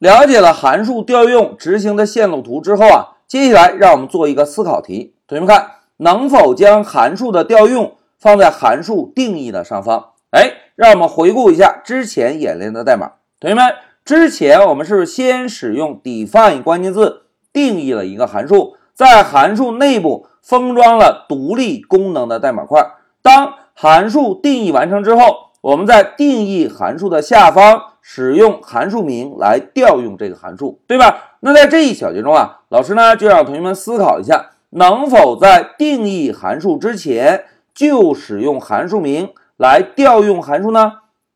了解了函数调用执行的线路图之后啊，接下来让我们做一个思考题。同学们看，能否将函数的调用放在函数定义的上方？哎，让我们回顾一下之前演练的代码。同学们，之前我们是先使用 define 关键字定义了一个函数，在函数内部封装了独立功能的代码块。当函数定义完成之后，我们在定义函数的下方使用函数名来调用这个函数，对吧？那在这一小节中啊，老师呢就让同学们思考一下，能否在定义函数之前就使用函数名来调用函数呢？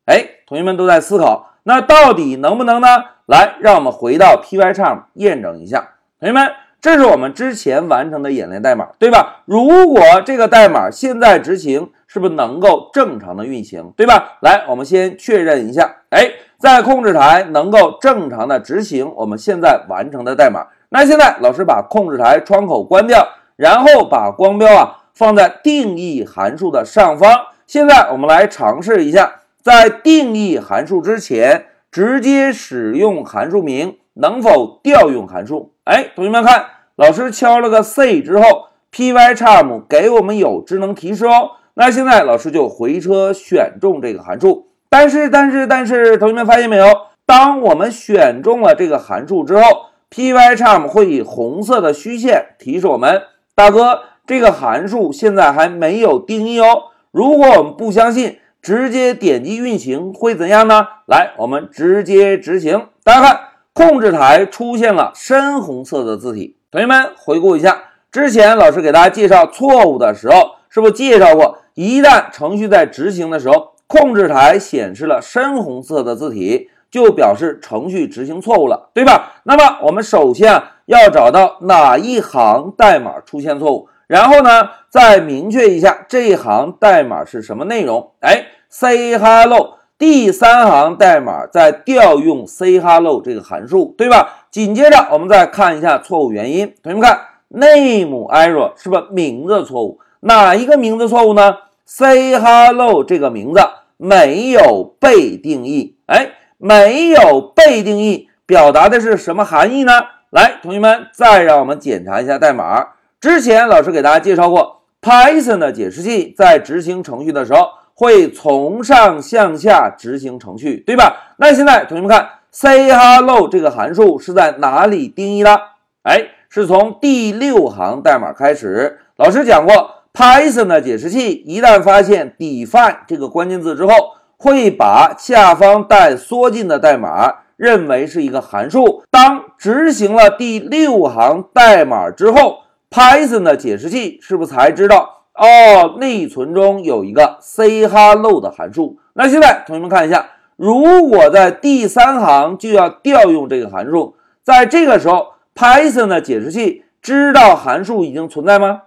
哎，同学们都在思考，那到底能不能呢？来，让我们回到 Pycharm 验证一下，同学们。这是我们之前完成的演练代码，对吧？如果这个代码现在执行，是不是能够正常的运行，对吧？来，我们先确认一下，哎，在控制台能够正常的执行我们现在完成的代码。那现在老师把控制台窗口关掉，然后把光标啊放在定义函数的上方。现在我们来尝试一下，在定义函数之前直接使用函数名能否调用函数？哎，同学们看。老师敲了个 C 之后，Pycharm 给我们有智能提示哦。那现在老师就回车选中这个函数，但是但是但是，同学们发现没有？当我们选中了这个函数之后，Pycharm 会以红色的虚线提示我们：大哥，这个函数现在还没有定义哦。如果我们不相信，直接点击运行会怎样呢？来，我们直接执行。大家看，控制台出现了深红色的字体。同学们回顾一下，之前老师给大家介绍错误的时候，是不是介绍过，一旦程序在执行的时候，控制台显示了深红色的字体，就表示程序执行错误了，对吧？那么我们首先啊要找到哪一行代码出现错误，然后呢再明确一下这一行代码是什么内容。哎，say hello。第三行代码在调用 say hello 这个函数，对吧？紧接着我们再看一下错误原因。同学们看，name error 是不是名字错误？哪一个名字错误呢？say hello 这个名字没有被定义。哎，没有被定义，表达的是什么含义呢？来，同学们再让我们检查一下代码。之前老师给大家介绍过，Python 的解释器在执行程序的时候。会从上向下执行程序，对吧？那现在同学们看，say hello 这个函数是在哪里定义的？哎，是从第六行代码开始。老师讲过，Python 的解释器一旦发现 define 这个关键字之后，会把下方带缩进的代码认为是一个函数。当执行了第六行代码之后，Python 的解释器是不是才知道？哦，内存中有一个 say hello 的函数。那现在同学们看一下，如果在第三行就要调用这个函数，在这个时候，Python 的解释器知道函数已经存在吗？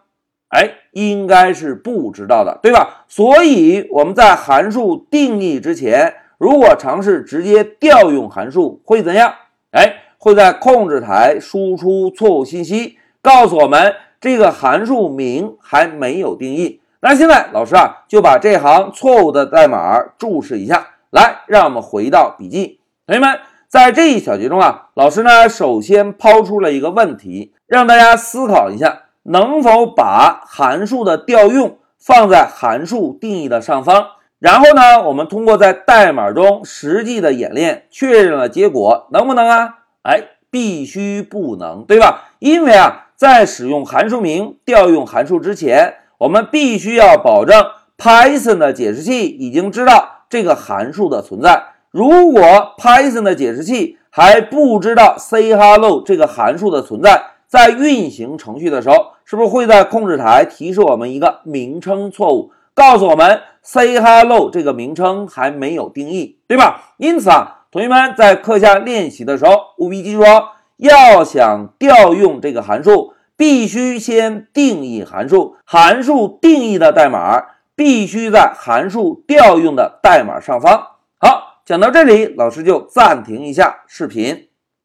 哎，应该是不知道的，对吧？所以我们在函数定义之前，如果尝试直接调用函数，会怎样？哎，会在控制台输出错误信息，告诉我们。这个函数名还没有定义，那现在老师啊就把这行错误的代码注释一下，来，让我们回到笔记。同学们，在这一小节中啊，老师呢首先抛出了一个问题，让大家思考一下，能否把函数的调用放在函数定义的上方？然后呢，我们通过在代码中实际的演练确认了结果，能不能啊？哎，必须不能，对吧？因为啊。在使用函数名调用函数之前，我们必须要保证 Python 的解释器已经知道这个函数的存在。如果 Python 的解释器还不知道 say hello 这个函数的存在，在运行程序的时候，是不是会在控制台提示我们一个名称错误，告诉我们 say hello 这个名称还没有定义，对吧？因此啊，同学们在课下练习的时候，务必记住哦。要想调用这个函数，必须先定义函数。函数定义的代码必须在函数调用的代码上方。好，讲到这里，老师就暂停一下视频。